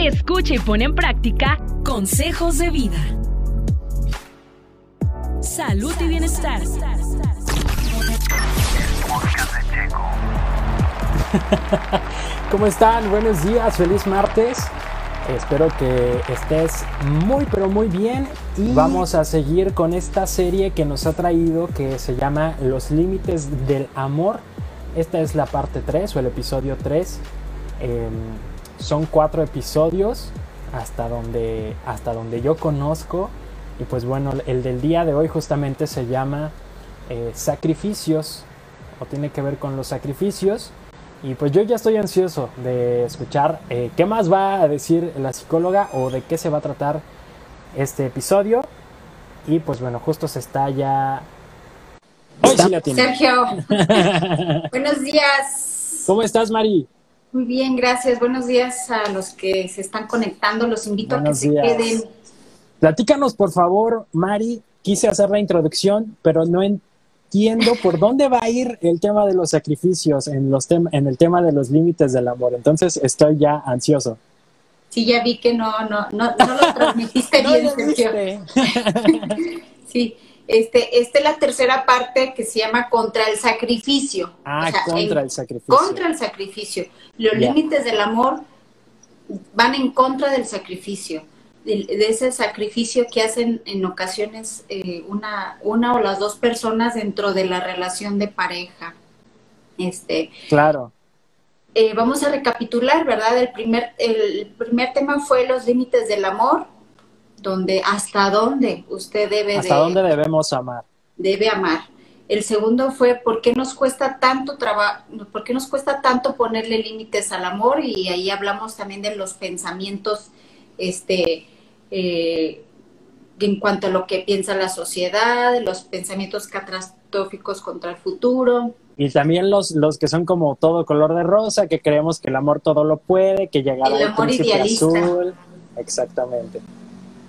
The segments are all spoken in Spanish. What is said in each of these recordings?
Escucha y pone en práctica consejos de vida. Salud y bienestar. ¿Cómo están? Buenos días, feliz martes. Espero que estés muy pero muy bien y vamos a seguir con esta serie que nos ha traído que se llama Los límites del amor. Esta es la parte 3 o el episodio 3. Em, son cuatro episodios hasta donde, hasta donde yo conozco. Y pues bueno, el del día de hoy justamente se llama eh, sacrificios o tiene que ver con los sacrificios. Y pues yo ya estoy ansioso de escuchar eh, qué más va a decir la psicóloga o de qué se va a tratar este episodio. Y pues bueno, justo se está ya... Sergio, buenos días. ¿Cómo estás, Mari? Muy bien, gracias. Buenos días a los que se están conectando. Los invito a que se queden. Platícanos, por favor, Mari. Quise hacer la introducción, pero no en entiendo por dónde va a ir el tema de los sacrificios en, los en el tema de los límites del amor. Entonces estoy ya ansioso. Sí, ya vi que no, no, no, no lo transmitiste bien, Sergio. sí, este, esta es la tercera parte que se llama contra el sacrificio. Ah, contra el sacrificio. Contra el sacrificio. Los límites del amor van en contra del sacrificio de, ese sacrificio que hacen en ocasiones eh, una, una o las dos personas dentro de la relación de pareja. Este, claro. Eh, vamos a recapitular, ¿verdad? El primer, el primer tema fue los límites del amor, donde hasta dónde usted debe hasta dónde debemos amar. Debe amar. El segundo fue por qué nos cuesta tanto trabajo, por qué nos cuesta tanto ponerle límites al amor y ahí hablamos también de los pensamientos este, eh, en cuanto a lo que piensa la sociedad, los pensamientos catastróficos contra el futuro. Y también los, los que son como todo color de rosa, que creemos que el amor todo lo puede, que llegará el amor idealista. Azul. Exactamente.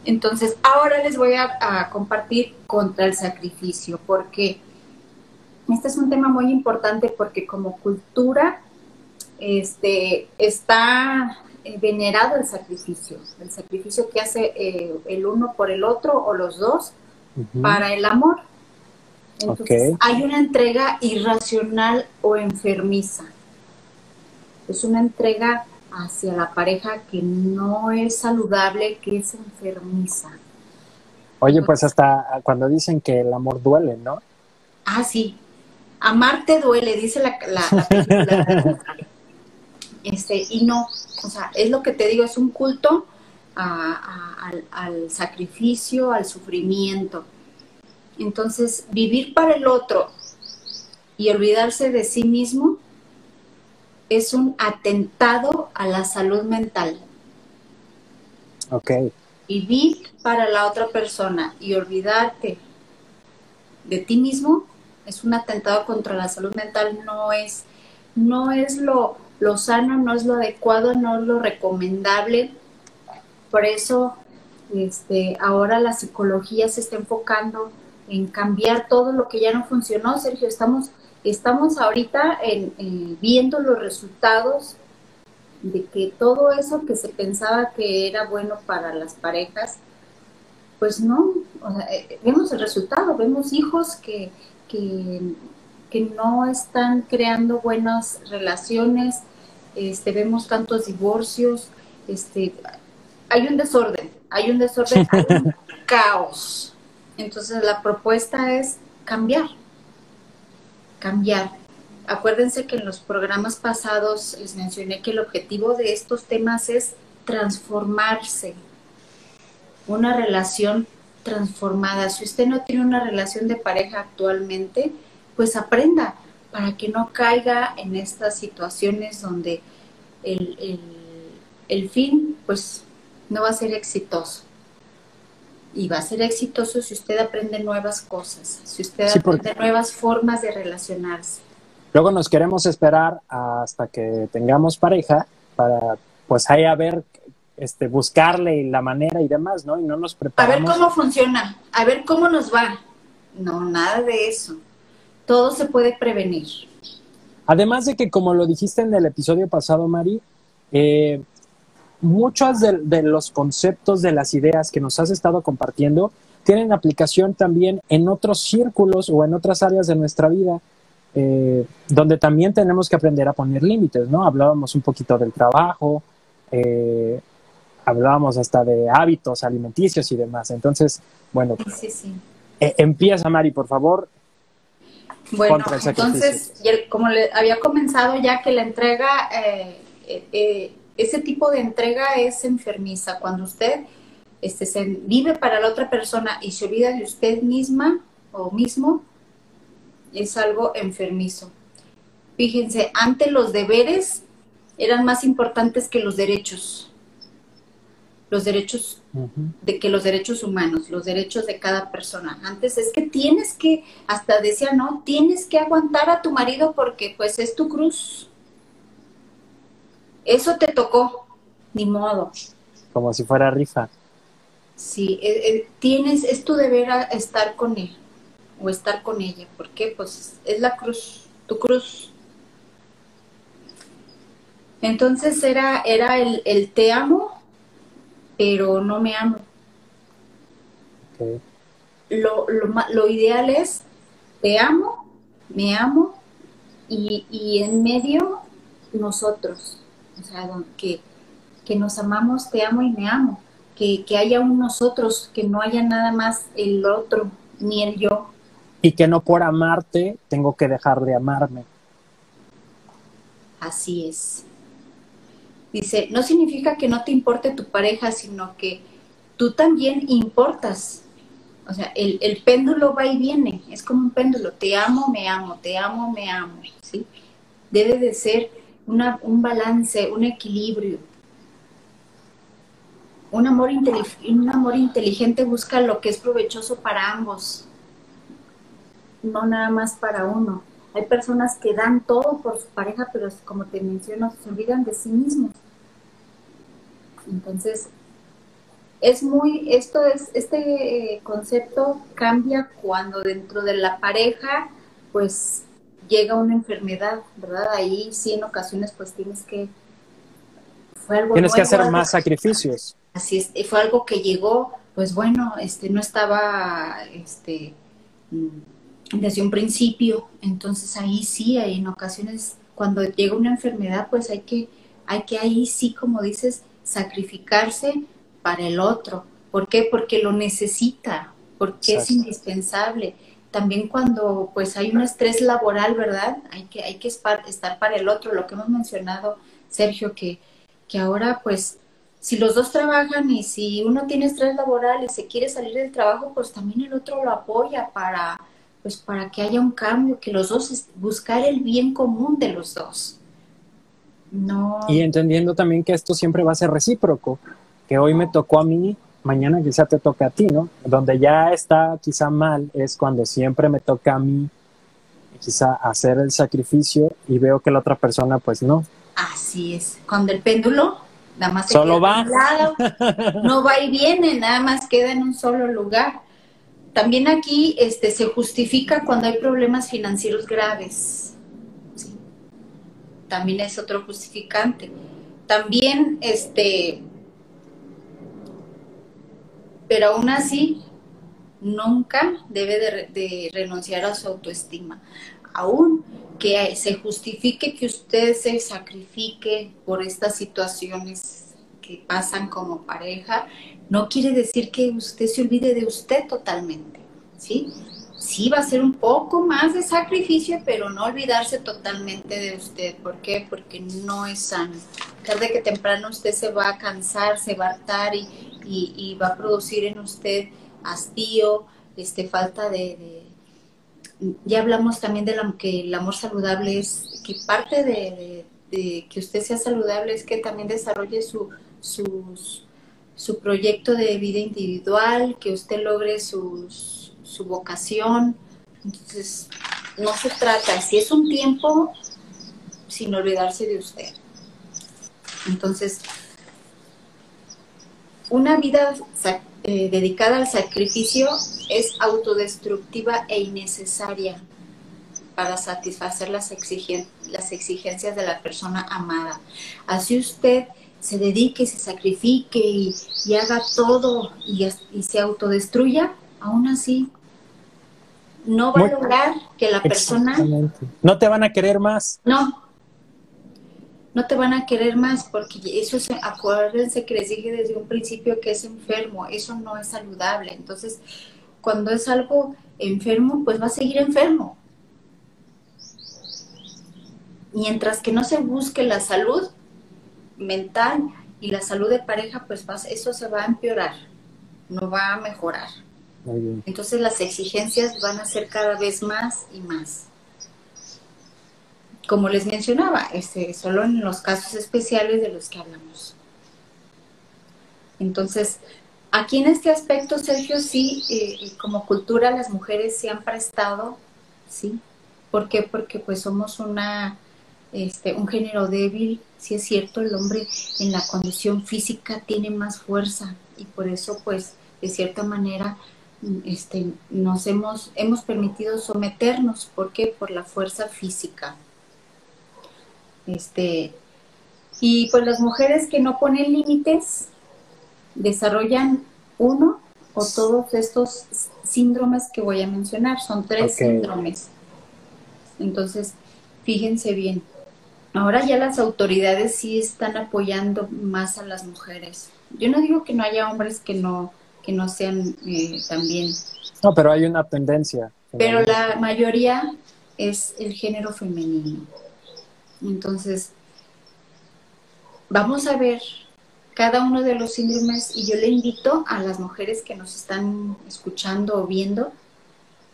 Entonces, ahora les voy a, a, compartir contra el sacrificio, porque este es un tema muy importante porque como cultura este, está eh, venerado el sacrificio, el sacrificio que hace eh, el uno por el otro o los dos para el amor. Entonces, hay una entrega irracional o enfermiza. Es una entrega hacia la pareja que no es saludable, que es enfermiza. Oye, pues hasta cuando dicen que el amor duele, ¿no? Ah, sí. Amarte duele, dice la, la, película. este, y no, o sea, es lo que te digo, es un culto al, sacrificio, al sufrimiento. Entonces, vivir para el otro y olvidarse de sí mismo es un atentado a la salud mental. Ok. Vivir para la otra persona y olvidarte de ti mismo es un atentado contra la salud mental, no es, no es lo, lo sano no es lo adecuado, no es lo recomendable. Por eso este, ahora la psicología se está enfocando en cambiar todo lo que ya no funcionó. Sergio, estamos, estamos ahorita en, viendo los resultados de que todo eso que se pensaba que era bueno para las parejas, pues no, eh, vemos el resultado, vemos hijos que, que, que no están creando buenas relaciones, este, vemos tantos divorcios, este, hay un desorden, hay un desorden, hay un caos. Entonces la propuesta es cambiar, cambiar. Acuérdense que en los programas pasados les mencioné que el objetivo de estos temas es transformarse, una relación transformada. Si usted no tiene una relación de pareja actualmente, pues aprenda, para que no caiga en estas situaciones donde el, fin pues no va a ser exitoso. Y va a ser exitoso si usted aprende nuevas cosas, si usted aprende nuevas formas de relacionarse. Luego nos queremos esperar hasta que tengamos pareja para pues ahí a ver este, buscarle la manera y demás, ¿no? Y no nos preparamos. A ver cómo funciona, a ver cómo nos va. No, nada de eso todo se puede prevenir. Además de que, como lo dijiste en el episodio pasado, Mari, eh, muchos de, los conceptos, de las ideas que nos has estado compartiendo, tienen aplicación también en otros círculos o en otras áreas de nuestra vida, eh, donde también tenemos que aprender a poner límites, ¿no? Hablábamos un poquito del trabajo, eh, hablábamos hasta de hábitos alimenticios y demás. Entonces, bueno, eh, empieza Mari, por favor. Bueno, entonces, como le había comenzado ya que la entrega ese tipo de entrega es enfermiza. Cuando usted este, se vive para la otra persona y se olvida de usted misma o mismo, es algo enfermizo. Fíjense, antes los deberes eran más importantes que los derechos. Los derechos de que los derechos humanos, los derechos de cada persona. Antes es que tienes que, hasta decía, no, tienes que aguantar a tu marido porque pues es tu cruz. Eso te tocó, ni modo. Como si fuera rifa. Sí, eh, eh, tienes, es tu deber estar con él o estar con ella. ¿Por qué? Pues es la cruz, tu cruz. Entonces era, era el, el te amo, pero no me amo. Lo, lo, lo, ideal es te amo, me amo y, y en medio nosotros o sea, que, que nos amamos, te amo y me amo, que, que haya un nosotros, que no haya nada más el otro, ni el yo. Y que no por amarte tengo que dejar de amarme. Así es. Dice, no significa que no te importe tu pareja, sino que tú también importas. O sea, el, el, péndulo va y viene, es como un péndulo, te amo, me amo, te amo, me amo, ¿sí? Debe de ser un balance, un equilibrio. Un amor, un amor inteligente busca lo que es provechoso para ambos, no nada más para uno. Hay personas que dan todo por su pareja, pero como te menciono, se olvidan de sí mismos. Entonces, es muy, esto es, este concepto cambia cuando dentro de la pareja, pues llega una enfermedad, ¿verdad? Ahí sí en ocasiones pues tienes que... Fue algo tienes que hacer más sacrificios. Así es, fue algo que llegó, pues bueno, este no estaba este mm, desde un principio, entonces ahí sí, ahí en ocasiones cuando llega una enfermedad, pues hay que, hay que ahí sí, como dices, sacrificarse para el otro. ¿Por qué? Porque lo necesita, porque es indispensable también cuando pues hay un estrés laboral, ¿verdad? Hay que, hay que estar para el otro, lo que hemos mencionado, Sergio, que, que ahora pues si los dos trabajan y si uno tiene estrés laboral y se quiere salir del trabajo, pues también el otro lo apoya para pues para que haya un cambio, que los dos buscar el bien común de los dos. No. Y entendiendo también que esto siempre va a ser recíproco, que hoy me tocó a mí mañana quizá te toca a ti, ¿no? Donde ya está quizá mal es cuando siempre me toca a mí quizá hacer el sacrificio y veo que la otra persona pues no. Así es, cuando el péndulo nada más se solo va, lado, no va y viene, nada más queda en un solo lugar. También aquí este, se justifica cuando hay problemas financieros graves. También es otro justificante. También este, pero aún así nunca debe de, renunciar a su autoestima. Aún que se justifique que usted se sacrifique por estas situaciones que pasan como pareja, no quiere decir que usted se olvide de usted totalmente, ¿sí? Sí va a ser un poco más de sacrificio, pero no olvidarse totalmente de usted. ¿Por qué? Porque no es sano. Tarde que temprano usted se va a cansar, se va a hartar y, y, va a producir en usted hastío, este, falta de, Ya hablamos también de que el amor saludable es, que parte de, que usted sea saludable es que también desarrolle su, su proyecto de vida individual, que usted logre su vocación. Entonces, no se trata, si es un tiempo, sin olvidarse de usted. Entonces, una vida eh, dedicada al sacrificio es autodestructiva e innecesaria para satisfacer las, las exigencias de la persona amada. Así usted se dedique, se sacrifique y, haga todo y, y, se autodestruya, aún así no va a lograr que la persona... No te van a querer más. No, no te van a querer más porque eso es, acuérdense que les dije desde un principio que es enfermo, eso no es saludable. Entonces, cuando es algo enfermo, pues va a seguir enfermo. Mientras que no se busque la salud mental y la salud de pareja, pues eso se va a empeorar, no va a mejorar. Entonces las exigencias van a ser cada vez más y más. Como les mencionaba, este, solo en los casos especiales de los que hablamos. Entonces, aquí en este aspecto, Sergio, sí, eh, como cultura las mujeres se han prestado, ¿sí? ¿Por qué? Porque pues somos una, este, un género débil, sí es cierto, el hombre en la condición física tiene más fuerza y por eso pues de cierta manera este, nos hemos, hemos permitido someternos. ¿Por qué? Por la fuerza física. Este, y pues las mujeres que no ponen límites desarrollan uno o todos estos síndromes que voy a mencionar. Son tres síndromes. Entonces, fíjense bien. Ahora ya las autoridades sí están apoyando más a las mujeres. Yo no digo que no haya hombres que no que no sean eh, también. No, pero hay una tendencia. Pero la mayoría es el género femenino. Entonces, vamos a ver cada uno de los síndromes y yo le invito a las mujeres que nos están escuchando o viendo,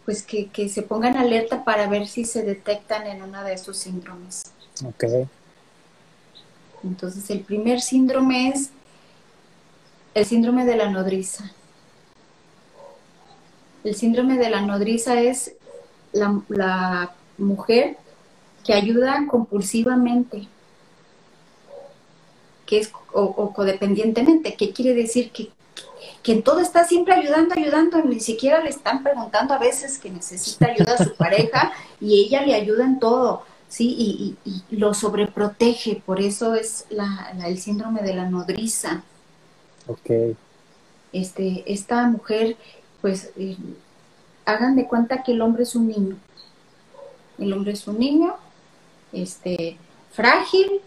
pues que, que se pongan alerta para ver si se detectan en uno de esos síndromes. Ok. Entonces, el primer síndrome es el síndrome de la nodriza. El síndrome de la nodriza es la, mujer que ayuda compulsivamente, que es o, codependientemente, que quiere decir que, que en todo está siempre ayudando, ayudando, ni siquiera le están preguntando a veces que necesita ayuda a su pareja y ella le ayuda en todo, ¿sí? Y, lo sobreprotege, por eso es el síndrome de la nodriza. Ok. Este, esta mujer pues eh, hagan de cuenta que el hombre es un niño. El hombre es un niño, este, frágil.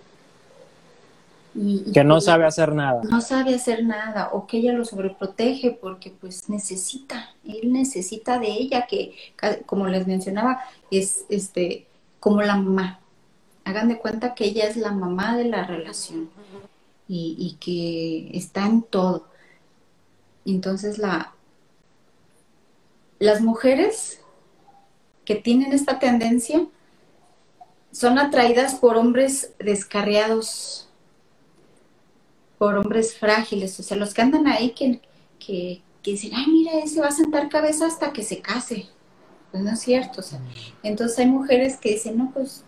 Y, que no sabe hacer nada. No sabe hacer nada, o que ella lo sobreprotege porque pues necesita, él necesita de ella, que como les mencionaba, es este, como la mamá. Hagan de cuenta que ella es la mamá de la relación y, y que está en todo. Entonces la, las mujeres que tienen esta tendencia son atraídas por hombres descarriados, por hombres frágiles, o sea, los que andan ahí que, que, dicen, ay, mira, ese va a sentar cabeza hasta que se case. Pues no es cierto, o sea, entonces hay mujeres que dicen, no, pues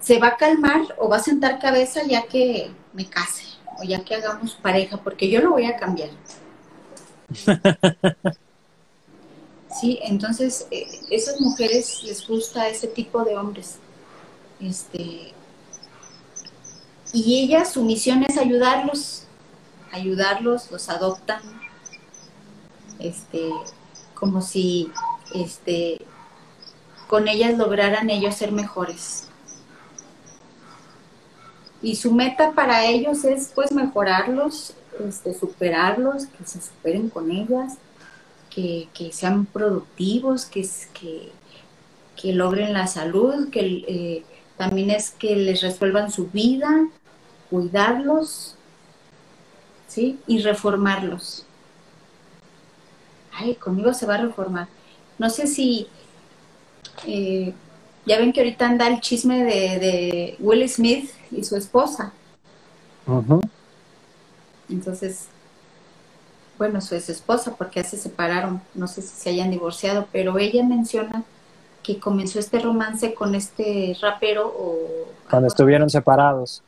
se va a calmar o va a sentar cabeza ya que me case o ya que hagamos pareja, porque yo lo voy a cambiar. Sí, entonces eh, esas mujeres les gusta ese tipo de hombres. Este, y ella, su misión es ayudarlos, ayudarlos, los adoptan, este, como si este, con ellas lograran ellos ser mejores. Y su meta para ellos es pues mejorarlos, este, superarlos, que se superen con ellas que, sean productivos, que, que, que, logren la salud, que eh, también es que les resuelvan su vida, cuidarlos, ¿sí? Y reformarlos. Ay, conmigo se va a reformar. No sé si, eh, ya ven que ahorita anda el chisme de, Will Smith y su esposa. Entonces, bueno, su ex esposa, porque ya se separaron, no sé si se hayan divorciado, pero ella menciona que comenzó este romance con este rapero o... Cuando estuvieron separados.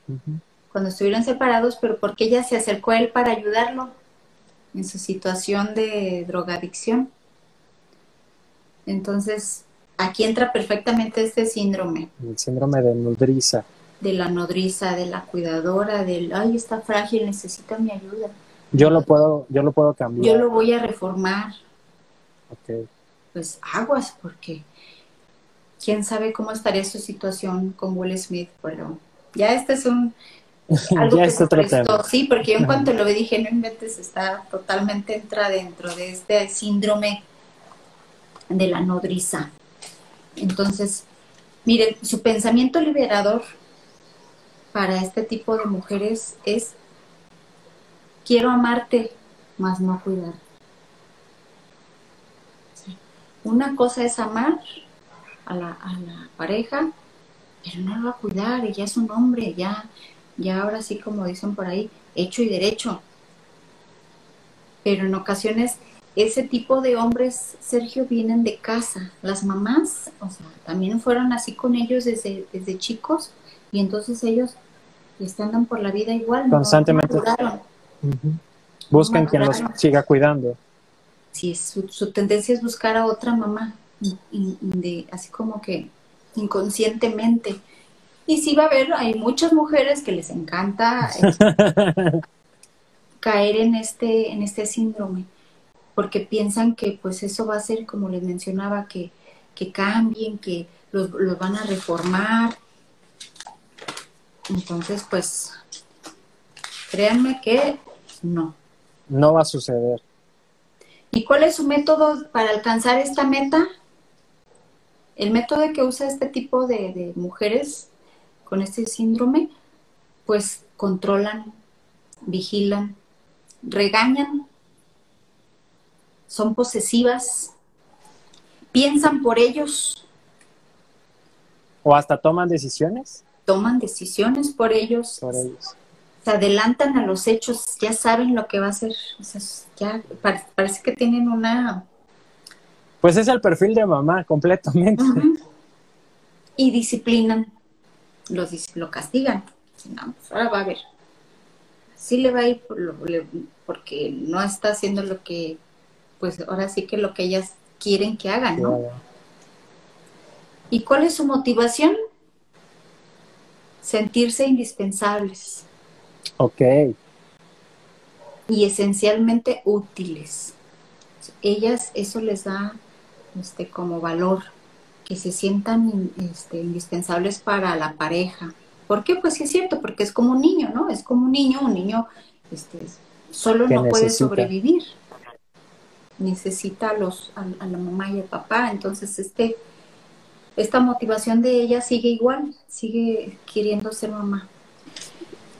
Cuando estuvieron separados, pero porque ella se acercó a él para ayudarlo en su situación de drogadicción. Entonces, aquí entra perfectamente este síndrome. El síndrome de nodriza. de la nodriza, de la cuidadora, del, ay, está frágil, necesita mi ayuda. Yo lo puedo, yo lo puedo cambiar. Yo lo voy a reformar. Ok. Pues aguas, porque quién sabe cómo estaría su situación con Will Smith, pero ya este es un algo ya que se otro prestó. tema. Sí, porque yo en cuanto lo vi dije, no inventes, está totalmente entra dentro de este síndrome de la nodriza. Entonces, miren, su pensamiento liberador para este tipo de mujeres es quiero amarte, mas no cuidarte. Sí. Una cosa es amar a la, a la pareja, pero no lo va a cuidar, ya es un hombre, ya, ya ahora sí como dicen por ahí, hecho y derecho. Pero en ocasiones ese tipo de hombres, Sergio, vienen de casa. Las mamás, o sea, también fueron así con ellos desde, desde chicos y entonces ellos andan por la vida igual. ¿no? Constantemente. No Buscan quien los siga cuidando. Sí, su, su tendencia es buscar a otra mamá, y- y- y de, así como que inconscientemente. Y sí va a haber, hay muchas mujeres que les encanta eh, caer en este, en este síndrome, porque piensan que pues eso va a ser, como les mencionaba, que, que cambien, que los, los van a reformar. Entonces, pues, créanme que no. No va a suceder. ¿Y cuál es su método para alcanzar esta meta? El método que usa este tipo de, de mujeres con este síndrome, pues controlan, vigilan, regañan, son posesivas, piensan por ellos, O hasta toman decisiones toman decisiones por ellos, por ellos. Se adelantan a los hechos, ya saben lo que va a hacer, o sea, ya pare- parece que tienen una Pues es el perfil de mamá completamente. Y disciplinan, lo, dis- lo castigan. No, pues ahora va a ver. Sí le va a ir por lo- le- porque no está haciendo lo que, pues ahora sí que lo que ellas quieren que hagan, ¿no? Claro. ¿Y cuál es su motivación? Sentirse indispensables Ok. y esencialmente útiles. Ellas eso les da este como valor, que se sientan este, indispensables para la pareja. ¿Por qué? Pues sí es cierto, porque es como un niño, ¿no? Es como un niño, un niño este, solo no puede sobrevivir. Necesita a, los, a, a la mamá y al papá. Entonces, este, esta motivación de ella sigue igual, sigue queriendo ser mamá.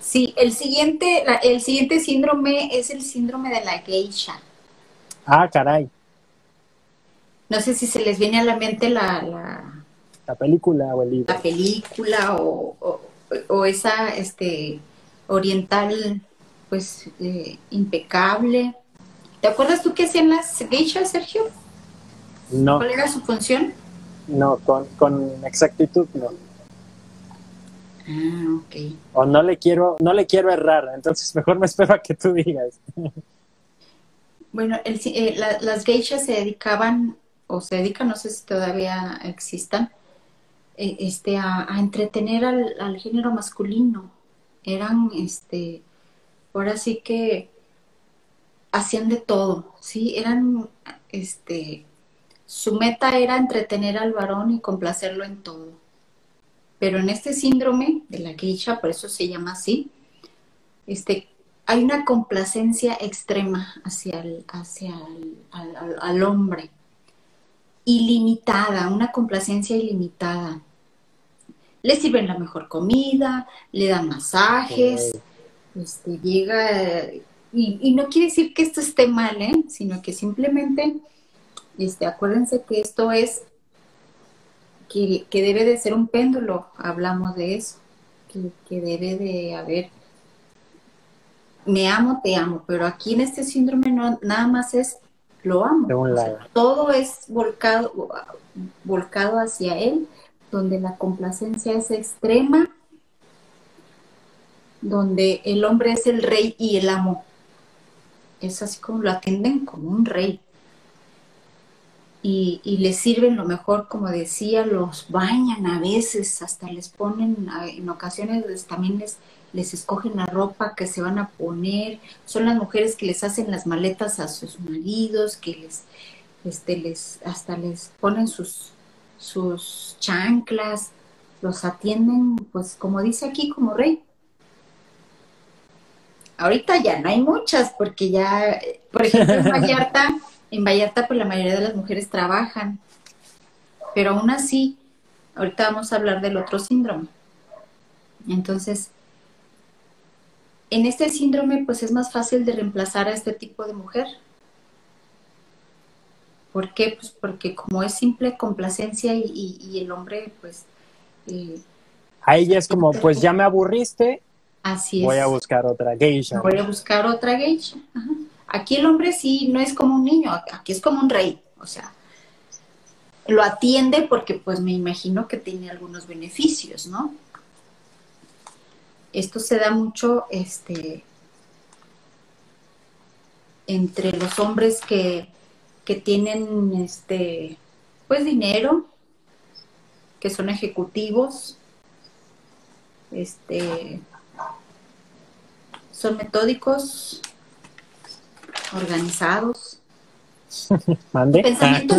Sí, el siguiente, la- el siguiente síndrome es el síndrome de la geisha. Ah, caray. No sé si se les viene a la mente la, la, La película o el libro. la película o, o- o esa este, oriental, pues eh, impecable. ¿Te acuerdas tú qué hacían las geishas, Sergio? No, ¿Cuál era su función? no, con, con exactitud no. Ah, ok. O no le quiero, no le quiero errar, entonces mejor me espero a que tú digas. Bueno, el eh, la- las geishas se dedicaban, o se dedican, no sé si todavía existan, eh, este, a, a entretener al, al género masculino. Eran, este, ahora sí que hacían de todo, ¿sí? Eran, este, su meta era entretener al varón y complacerlo en todo. Pero en este síndrome de la geisha, por eso se llama así, este, hay una complacencia extrema hacia el, hacia el- al, al- al hombre, ilimitada, una complacencia ilimitada. Le sirven la mejor comida, le dan masajes, este, llega, y, y no quiere decir que esto esté mal, ¿eh? sino que simplemente, este, acuérdense que esto es, que, que debe de ser un péndulo, hablamos de eso, que, que debe de haber me amo, te amo, pero aquí en este síndrome no, nada más es lo amo. De un O sea, lado. todo es volcado, volcado hacia él, donde la complacencia es extrema, donde el hombre es el rey y el amo. Es así como lo atienden como un rey. Y, y, les sirven lo mejor, como decía, los bañan a veces, hasta les ponen, en ocasiones también les, les escogen la ropa que se van a poner, son las mujeres que les hacen las maletas a sus maridos, que les, este, les, hasta les ponen sus, sus chanclas, los atienden, pues como dice aquí, como rey. Ahorita ya no hay muchas, porque ya, por ejemplo, en Vallarta, en Vallarta, pues la mayoría de las mujeres trabajan, pero aún así, ahorita vamos a hablar del otro síndrome. Entonces, en este síndrome, pues es más fácil de reemplazar a este tipo de mujer. ¿Por qué? Pues porque como es simple complacencia y, el hombre, pues... Eh, a ella es como, pues ya me aburriste, Así Voy a buscar otra geisha. Voy a buscar otra geisha. Aquí el hombre sí no es como un niño, aquí es como un rey. O sea, lo atiende porque pues me imagino que tiene algunos beneficios, ¿no? Esto se da mucho este, entre los hombres que, que tienen este, pues dinero, que son ejecutivos, este, son metódicos, organizados. Su pensamiento,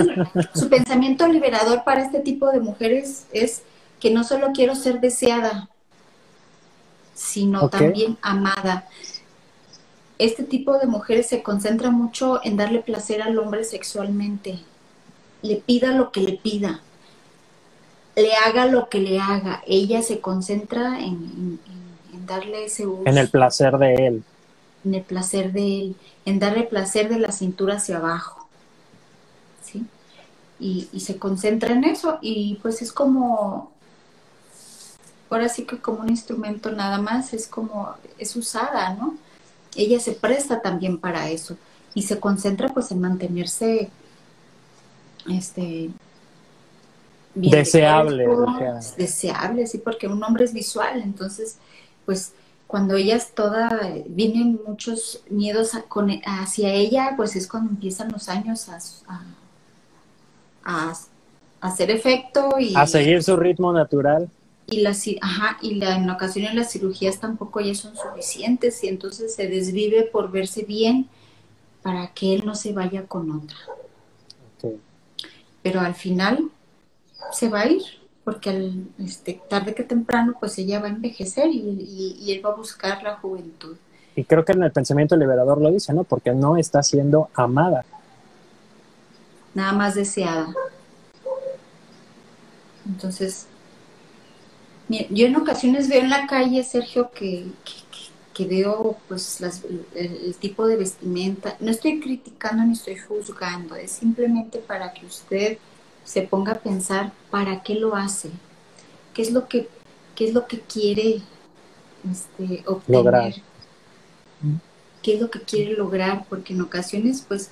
su pensamiento liberador para este tipo de mujeres es que no solo quiero ser deseada, sino también amada. Este tipo de mujeres se concentra mucho en darle placer al hombre sexualmente. Le pida lo que le pida, le haga lo que le haga. Ella se concentra en darle ese uso. En el placer de él. En el placer de él, en darle placer de la cintura hacia abajo. ¿Sí? Y, se concentra en eso y pues es como, ahora sí que como un instrumento nada más, es como, es usada, ¿no? Ella se presta también para eso y se concentra pues en mantenerse, este, deseable. deseable, sí, porque un hombre es visual, entonces pues cuando ella es toda, vienen muchos miedos hacia ella, pues es cuando empiezan los años a, hacer efecto y... A seguir su ritmo natural. Y, la, ajá, y la, en ocasiones las cirugías tampoco ya son suficientes y entonces se desvive por verse bien para que él no se vaya con otra. Pero al final se va a ir porque al, este, tarde que temprano pues ella va a envejecer y, él va a buscar la juventud. Y creo que en el pensamiento liberador lo dice, ¿no? Porque no está siendo amada. Nada más deseada. Entonces, yo en ocasiones veo en la calle, Sergio, que, que, veo pues el, tipo de vestimenta. No estoy criticando ni estoy juzgando, es simplemente para que usted se ponga a pensar para qué lo hace, qué es lo que, qué es lo que quiere este, obtener, lograr. qué es lo que quiere lograr, porque en ocasiones pues,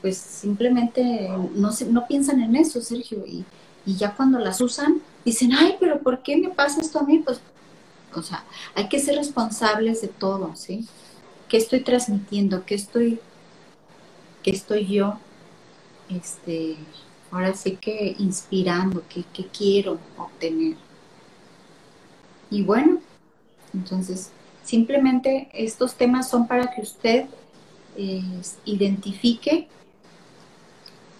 pues simplemente no, se, no piensan en eso, Sergio, y, y ya cuando las usan dicen, ay, pero ¿por qué me pasa esto a mí? Pues, o sea, hay que ser responsables de todo, ¿sí? ¿Qué estoy transmitiendo? ¿Qué estoy, qué estoy yo este, ahora sí que inspirando, que, quiero obtener. Y bueno, entonces simplemente estos temas son para que usted eh, identifique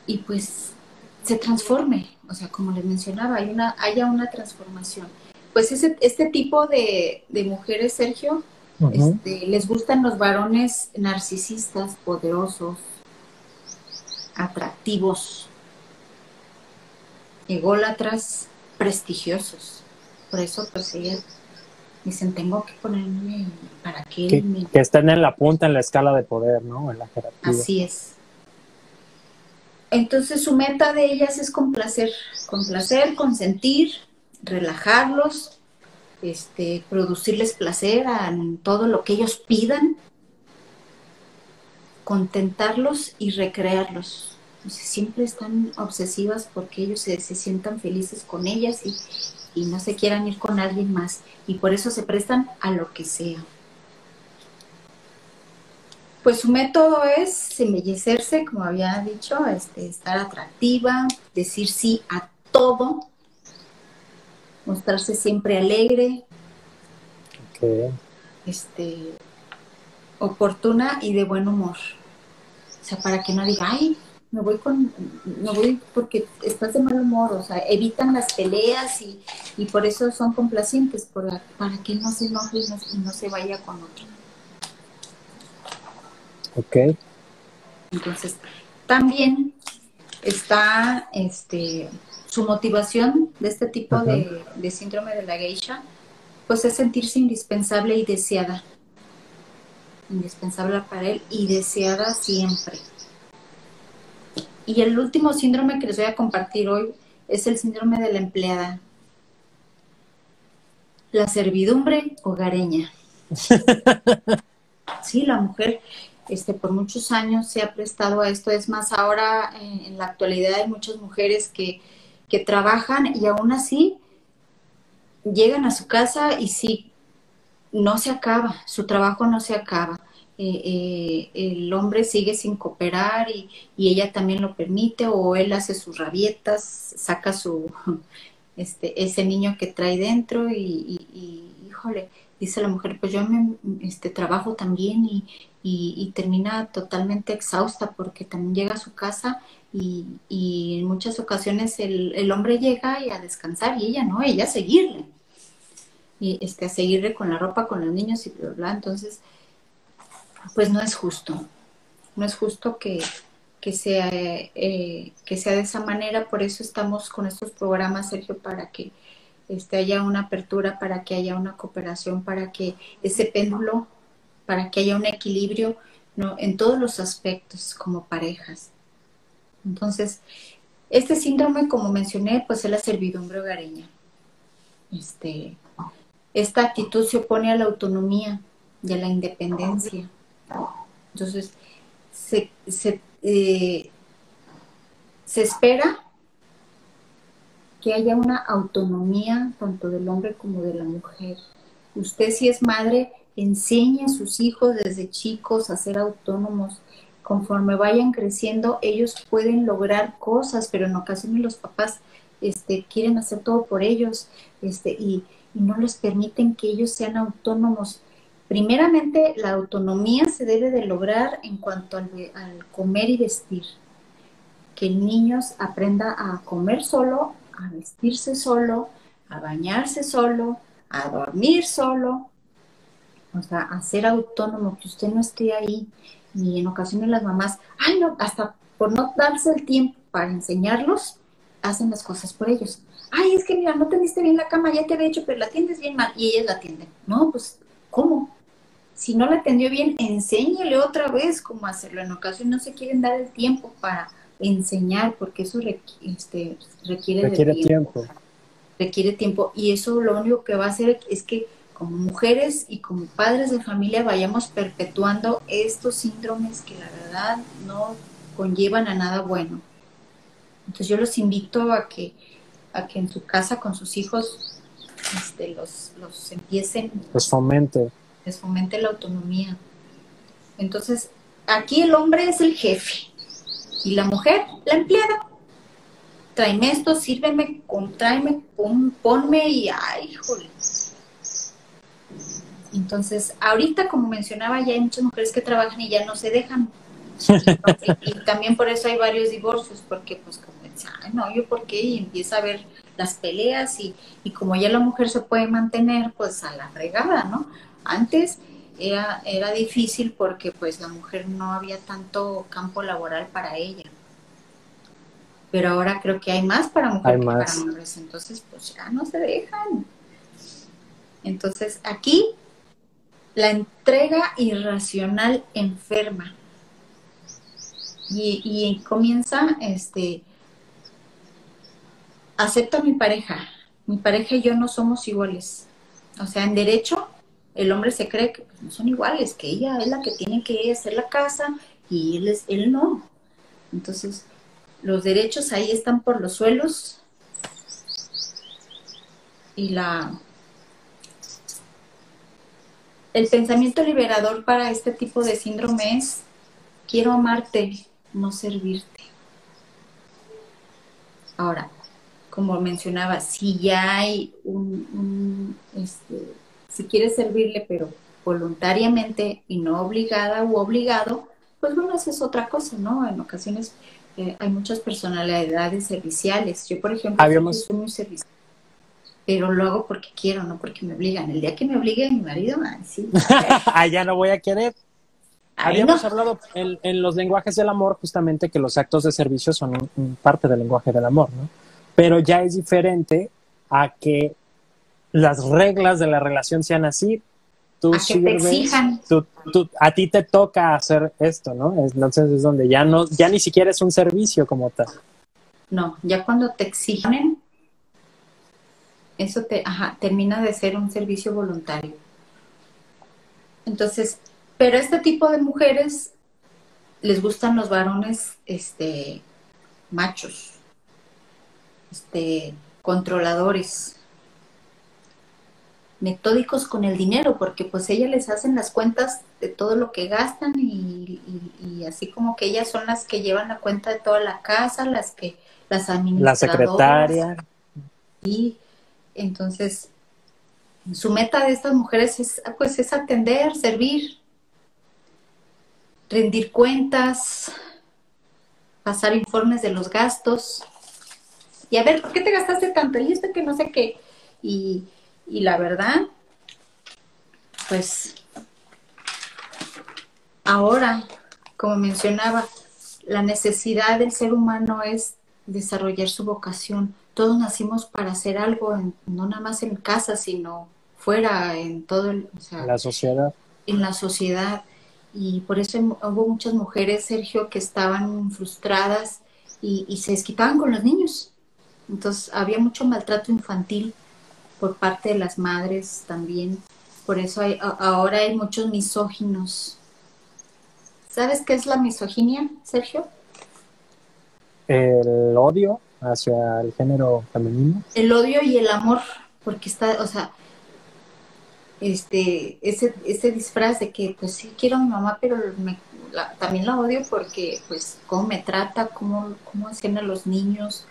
y pues se transforme, o sea, como les mencionaba, hay una, haya una transformación. Pues ese, este tipo de, mujeres, Sergio, este, les gustan los varones narcisistas, poderosos, atractivos, ególatras prestigiosos. Por eso, pues ellas dicen, tengo que ponerme para que... Que, que estén en la punta en la escala de poder, ¿no? En la jerarquía. Así es. Entonces su meta de ellas es complacer, complacer, consentir, relajarlos, este, producirles placer en todo lo que ellos pidan, contentarlos y recrearlos siempre están obsesivas porque ellos se, sientan felices con ellas y, no se quieran ir con alguien más. Y por eso se prestan a lo que sea. Pues Pues su método es embellecerse, como había dicho, este, estar atractiva, decir sí a todo, mostrarse siempre alegre, este, oportuna y de buen humor. O sea, para que no diga, ay, me voy con, me voy porque estás de mal humor, o sea, evitan las peleas y, y por eso son complacientes, para, para que no se enoje y no, se vaya con otro. Ok. Entonces, también está este su motivación de este tipo de, de, síndrome de la geisha, pues es sentirse indispensable y deseada. Indispensable para él y deseada siempre. Y el último síndrome que les voy a compartir hoy es el síndrome de la empleada. La servidumbre hogareña. sí, la mujer este, por muchos años se ha prestado a esto. Es más, ahora en, la actualidad hay muchas mujeres que, que, trabajan y aún así llegan a su casa y sí, no se acaba, su trabajo no se acaba. Eh, eh, el hombre sigue sin cooperar y, ella también lo permite o él hace sus rabietas, saca su este ese niño que trae dentro y, híjole, dice la mujer, pues yo me este trabajo también y, y, termina totalmente exhausta porque también llega a su casa y, en muchas ocasiones el, el, hombre llega y a descansar y ella no, ella a seguirle y este a seguirle con la ropa, con los niños y bla, bla. Entonces, pues no es justo. No es justo que, sea, eh, que sea de esa manera, por eso estamos con estos programas, Sergio, para que este, haya una apertura, para que haya una cooperación, para que ese péndulo, para que haya un equilibrio en todos los aspectos como parejas. Entonces, este síndrome, como mencioné, pues es la servidumbre hogareña. Este, esta actitud se opone a la autonomía y a la independencia. Entonces, se, se, eh, se espera que haya una autonomía tanto del hombre como de la mujer. Usted si es madre, enseñe a sus hijos desde chicos a ser autónomos. Conforme vayan creciendo, ellos pueden lograr cosas, pero en ocasiones los papás este, quieren hacer todo por ellos este, y, y no les permiten que ellos sean autónomos. Primeramente, la autonomía se debe de lograr en cuanto al, comer y vestir. Que el niño aprenda a comer solo, a vestirse solo, a bañarse solo, a dormir solo, o sea, a ser autónomo, que usted no esté ahí. Y en ocasiones las mamás, ay, no, hasta por no darse el tiempo para enseñarlos, hacen las cosas por ellos. Ay, es que mira, no teniste bien la cama, ya te había hecho, pero la atiendes bien mal. Y ellas la atienden. No, pues, ¿cómo? Si no la atendió bien, enséñele otra vez cómo hacerlo. En ocasiones no se quieren dar el tiempo para enseñar porque eso este, requiere, tiempo. Requiere tiempo y eso lo único que va a hacer es que como mujeres y como padres de familia vayamos perpetuando estos síndromes que la verdad no conllevan a nada bueno. Entonces yo los invito a que, a que en su casa con sus hijos este, los, los empiecen. Los fomente les fomente la autonomía. Entonces, aquí el hombre es el jefe y la mujer la empleada. Tráeme esto, sírveme, tráeme, ponme y ay, jole. Entonces, ahorita, como mencionaba, ya hay muchas mujeres que trabajan y ya no se dejan. y, también por eso hay varios divorcios, porque pues como ay, no, yo por qué, y empieza a ver las peleas y, y como ya la mujer se puede mantener, pues a la fregada, ¿no? Antes era, era difícil porque pues la mujer no había tanto campo laboral para ella. Pero ahora creo que hay más para mujeres que para hombres. Entonces, pues ya no se dejan. Entonces, aquí la entrega irracional enferma. Y, y comienza, este, acepto a mi pareja. Mi pareja y yo no somos iguales. O sea, en derecho el hombre se cree que pues, no son iguales, que ella es la que tiene que hacer la casa y él, es, él no. Entonces, los derechos ahí están por los suelos y la el pensamiento liberador para este tipo de síndrome es, quiero amarte, no servirte. Ahora, como mencionaba, si ya hay un, este, si quieres servirle, pero voluntariamente y no obligada u obligado, pues bueno, eso es otra cosa, ¿no? En ocasiones eh, hay muchas personalidades serviciales. Yo, por ejemplo, soy muy servicial, pero lo hago porque quiero, no porque me obligan. El día que me obligue mi marido, ay, sí. ya no voy a querer. Habíamos hablado en, los lenguajes del amor justamente que los actos de servicio son parte del lenguaje del amor, ¿no? Pero ya es diferente a que las reglas de la relación sean así, tú a ti te toca hacer esto, ¿no? Entonces es donde ya no, ya ni siquiera es un servicio como tal. No, ya cuando te exigen, eso te, ajá, termina de ser un servicio voluntario. Entonces, pero este tipo de mujeres les gustan los varones, este, machos, este, controladores, metódicos con el dinero, porque pues ellas les hacen las cuentas de todo lo que gastan y, así como que ellas son las que llevan la cuenta de toda la casa, las que las administradoras. La secretaria. Y entonces su meta de estas mujeres es pues es atender, servir, rendir cuentas, pasar informes de los gastos y a ver, ¿por qué te gastaste tanto? Y esto que no sé qué. Y y la verdad, pues ahora, como mencionaba, la necesidad del ser humano es desarrollar su vocación. Todos nacimos para hacer algo, no nada más en casa, sino fuera, en todo el... la sociedad. En la sociedad. Y por eso hubo muchas mujeres, Sergio, que estaban frustradas y, y se desquitaban con los niños. Entonces había mucho maltrato infantil por parte de las madres también. Por eso hay, ahora hay muchos misóginos. ¿Sabes qué es la misoginia, Sergio? El odio hacia el género femenino. El odio y el amor, porque está, o sea, este, ese, ese disfraz de que, pues sí, quiero a mi mamá, pero también la odio porque, pues, cómo me trata, cómo, cómo hacen a los niños,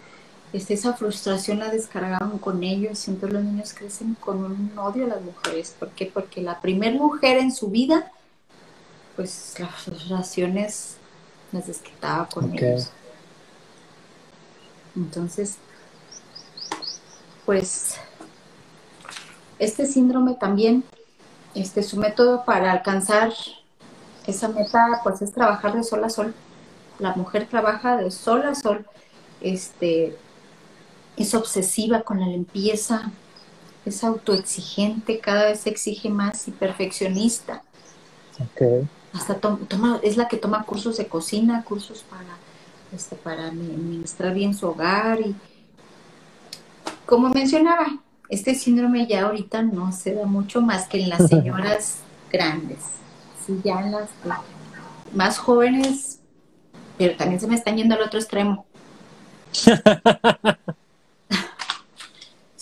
este, esa frustración la descargaban con ellos, entonces los niños crecen con un odio a las mujeres. ¿Por qué? Porque la primer mujer en su vida, pues las frustraciones las desquitaba con ellos. Entonces, pues este síndrome también, este, su método para alcanzar esa meta, pues es trabajar de sol a sol. La mujer trabaja de sol a sol, este, es obsesiva con la limpieza, es autoexigente, cada vez exige más y perfeccionista. Hasta toma, es la que toma cursos de cocina, cursos para, este, para administrar bien su hogar y como mencionaba, este síndrome ya ahorita no se da mucho más que en las señoras grandes, sí, ya en las más jóvenes, pero también se me están yendo al otro extremo.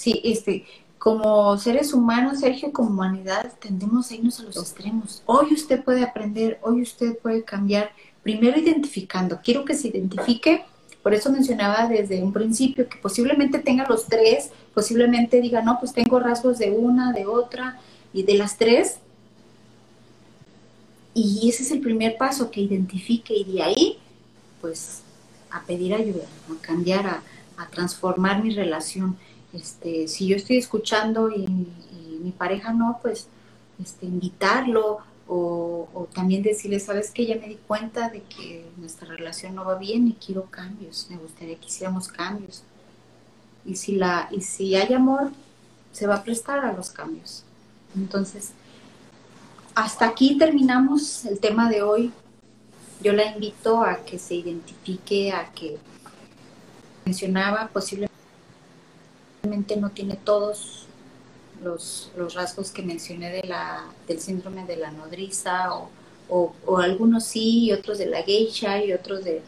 Sí, este, como seres humanos, Sergio, como humanidad, tendemos a irnos a los extremos. Hoy usted puede aprender, hoy usted puede cambiar, primero identificando. Quiero que se identifique, por eso mencionaba desde un principio que posiblemente tenga los tres, posiblemente diga, no, pues tengo rasgos de una, de otra y de las tres. Y ese es el primer paso, que identifique y de ahí, pues, a pedir ayuda, a cambiar, a, a transformar mi relación este, si yo estoy escuchando y, mi pareja no, pues este, invitarlo o, también decirle, sabes que ya me di cuenta de que nuestra relación no va bien y quiero cambios, me gustaría que hiciéramos cambios. Y si, la, y si hay amor, se va a prestar a los cambios. Entonces, hasta aquí terminamos el tema de hoy. Yo la invito a que se identifique, a que mencionaba posiblemente no tiene todos los, rasgos que mencioné de la, del síndrome de la nodriza o, algunos sí y otros de la geisha y otros de,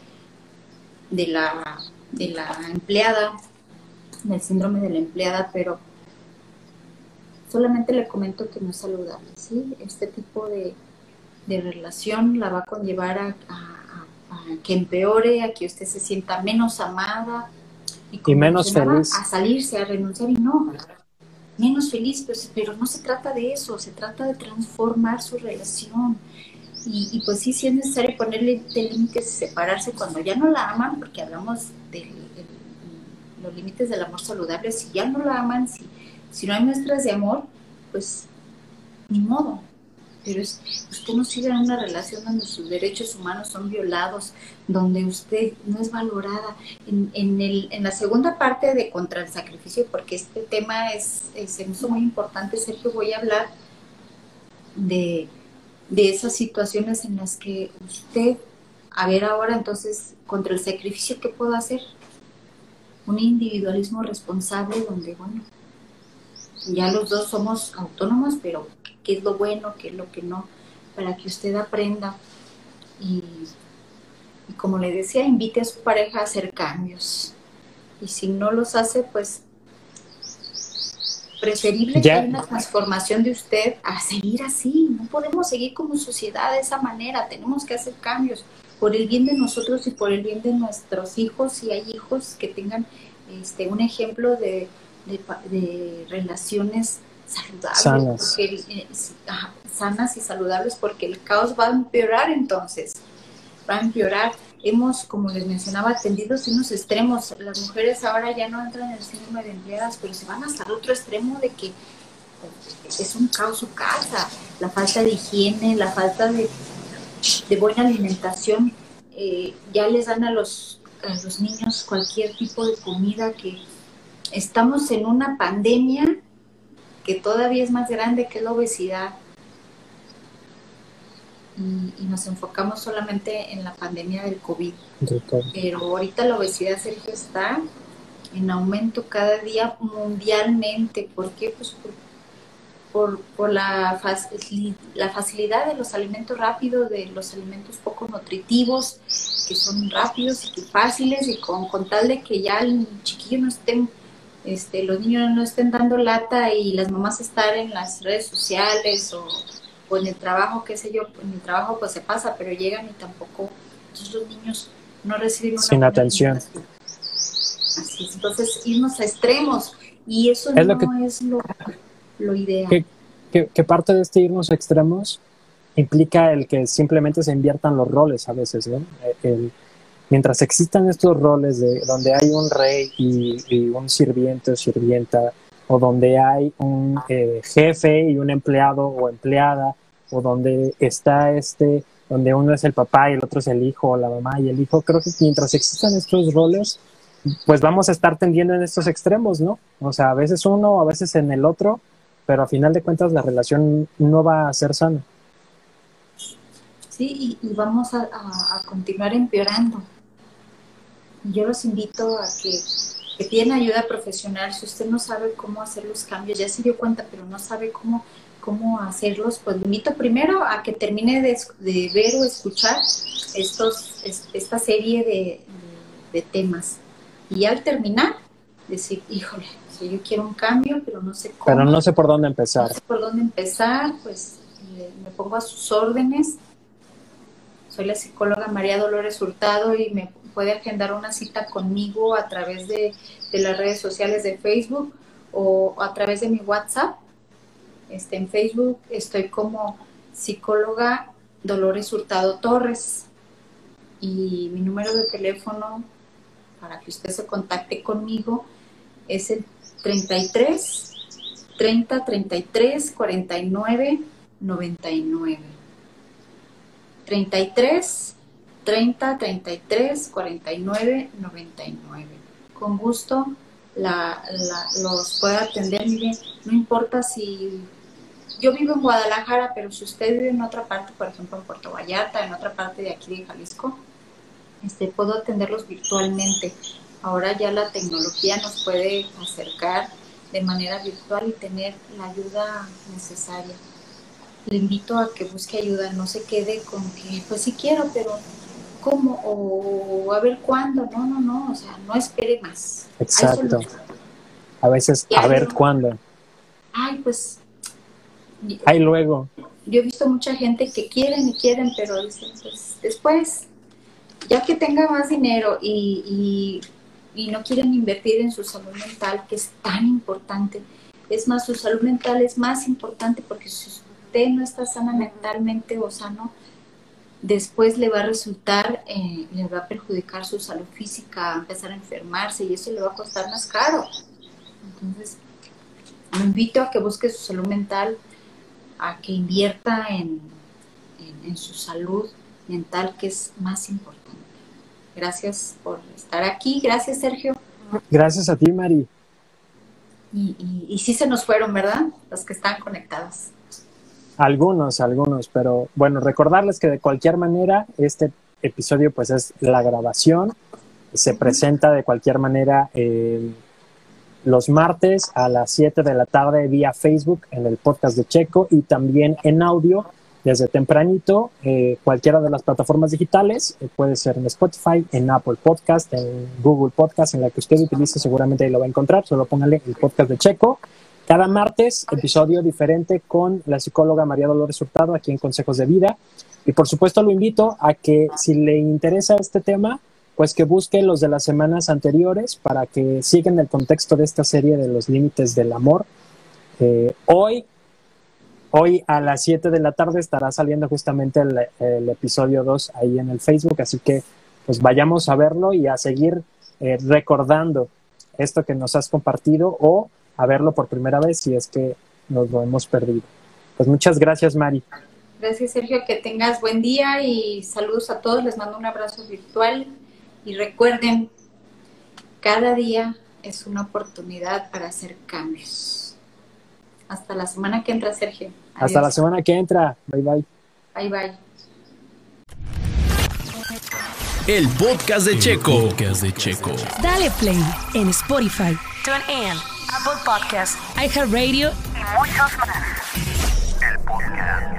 de, la, de la empleada, del síndrome de la empleada, pero solamente le comento que no es saludable, ¿sí? Este tipo de, relación la va a conllevar a, que empeore, a que usted se sienta menos amada y, menos feliz. A salirse, a renunciar y no, menos feliz, pues, pero no se trata de eso, se trata de transformar su relación. Y, pues sí, sí es necesario ponerle límites y separarse cuando ya no la aman, porque hablamos de, los límites del amor saludable, si ya no la aman, si, si no hay muestras de amor, pues ni modo. Pero es, usted no sigue una relación donde sus derechos humanos son violados, donde usted no es valorada. En, en, el, en la segunda parte de contra el sacrificio, porque este tema es, es, es muy importante, Sergio, voy a hablar de, de esas situaciones en las que usted, a ver ahora entonces, contra el sacrificio, ¿qué puedo hacer? Un individualismo responsable donde, bueno, ya los dos somos autónomos, pero qué es lo bueno, qué es lo que no, para que usted aprenda. Y, como le decía, invite a su pareja a hacer cambios. Y si no los hace, pues preferible que haya una transformación de usted a seguir así. No podemos seguir como sociedad de esa manera. Tenemos que hacer cambios por el bien de nosotros y por el bien de nuestros hijos. Si hay hijos que tengan este, un ejemplo de de, relaciones saludables, eh, sanas. y saludables, porque el caos va a empeorar entonces, va a empeorar. Hemos, como les mencionaba, atendido unos extremos. Las mujeres ahora ya no entran en el síndrome de empleadas, pero se van hasta el otro extremo de que es un caos su casa, la falta de higiene, la falta de, buena alimentación. Eh, ya les dan a los, a los niños cualquier tipo de comida que estamos en una pandemia que todavía es más grande que la obesidad y, nos enfocamos solamente en la pandemia del COVID. Pero ahorita la obesidad, Sergio, está en aumento cada día mundialmente. ¿Por qué? Pues por, por, la, la facilidad de los alimentos rápidos, de los alimentos poco nutritivos, que son rápidos y fáciles, y con, con tal de que ya el chiquillo no esté este, los niños no estén dando lata y las mamás estar en las redes sociales o, en el trabajo, qué sé yo, en el trabajo pues se pasa, pero llegan y tampoco, entonces los niños no reciben una Sin atención. Así es, entonces irnos a extremos y eso no es lo, lo ideal. Que, parte de este irnos a extremos implica el que simplemente se inviertan los roles a veces, ¿no? El, mientras existan estos roles de donde hay un rey y, un sirviente o sirvienta, o donde hay un eh, jefe y un empleado o empleada, o donde está este, donde uno es el papá y el otro es el hijo, o la mamá y el hijo, creo que mientras existan estos roles, pues vamos a estar tendiendo en estos extremos, ¿no? O sea, a veces uno, a veces en el otro, pero a final de cuentas la relación no va a ser sana. Sí, y, vamos a continuar empeorando yo los invito a que, que piden ayuda profesional. Si usted no sabe cómo hacer los cambios, ya se dio cuenta, pero no sabe cómo, cómo hacerlos, pues lo invito primero a que termine de, de ver o escuchar estos, esta serie de, de, temas. Y al terminar, decir, híjole, si yo quiero un cambio, pero no sé cómo. Pero no sé por dónde empezar. No sé por dónde empezar, pues me pongo a sus órdenes. Soy la psicóloga María Dolores Hurtado y me puede agendar una cita conmigo a través de, las redes sociales de Facebook o a través de mi WhatsApp. Este, en Facebook estoy como psicóloga Dolores Hurtado Torres y mi número de teléfono para que usted se contacte conmigo es el 33 30 33 49 99 33 30 33 49 99. Con gusto la, los puedo atender. Miren, no importa si yo vivo en Guadalajara, pero si usted vive en otra parte, por ejemplo en Puerto Vallarta, en otra parte de aquí de Jalisco, este, puedo atenderlos virtualmente. Ahora ya la tecnología nos puede acercar de manera virtual y tener la ayuda necesaria. Le invito a que busque ayuda, no se quede con que, pues sí quiero, pero cómo o a ver cuándo. No, no, no, o sea, no espere más. Exacto. A veces, a ver cuándo. ay, pues... Ahí luego. Yo he visto mucha gente que quieren y quieren, pero dicen, pues después, ya que tenga más dinero y, y, y no quieren invertir en su salud mental, que es tan importante, es más, su salud mental es más importante porque si usted no está sana mentalmente o sano, después le va a resultar, eh, le va a perjudicar su salud física, empezar a enfermarse y eso le va a costar más caro. Entonces, lo invito a que busque su salud mental, a que invierta en, en, su salud mental, que es más importante. Gracias por estar aquí. Gracias, Sergio. Gracias a ti, Mari. Y, y, y sí se nos fueron, ¿verdad? Los que están conectados. Algunos, algunos, pero bueno, recordarles que de cualquier manera este episodio pues es la grabación, se presenta de cualquier manera eh, los martes a las 7 de la tarde vía Facebook en el podcast de Checo y también en audio desde tempranito, eh, cualquiera de las plataformas digitales, eh, puede ser en Spotify, en Apple Podcast, en Google Podcast, en la que usted utilice, seguramente ahí lo va a encontrar, solo póngale el podcast de Checo cada martes, episodio diferente con la psicóloga María Dolores Hurtado aquí en Consejos de Vida. Y por supuesto lo invito a que si le interesa este tema, pues que busque los de las semanas anteriores para que sigan el contexto de esta serie de los límites del amor. Eh, hoy, hoy a las 7 de la tarde estará saliendo justamente el, episodio 2 ahí en el Facebook, así que pues vayamos a verlo y a seguir eh, recordando esto que nos has compartido o a verlo por primera vez si es que nos lo hemos perdido. Pues muchas gracias, Mari. Gracias, Sergio. Que tengas buen día y saludos a todos. Les mando un abrazo virtual y recuerden, cada día es una oportunidad para hacer cambios. Hasta la semana que entra, Sergio. Adiós. Hasta la semana que entra. Bye, bye. Bye, bye. El podcast de Checo. podcast de Checo. Dale play en Spotify, Apple Podcasts, iHeartRadio y muchos más. El podcast.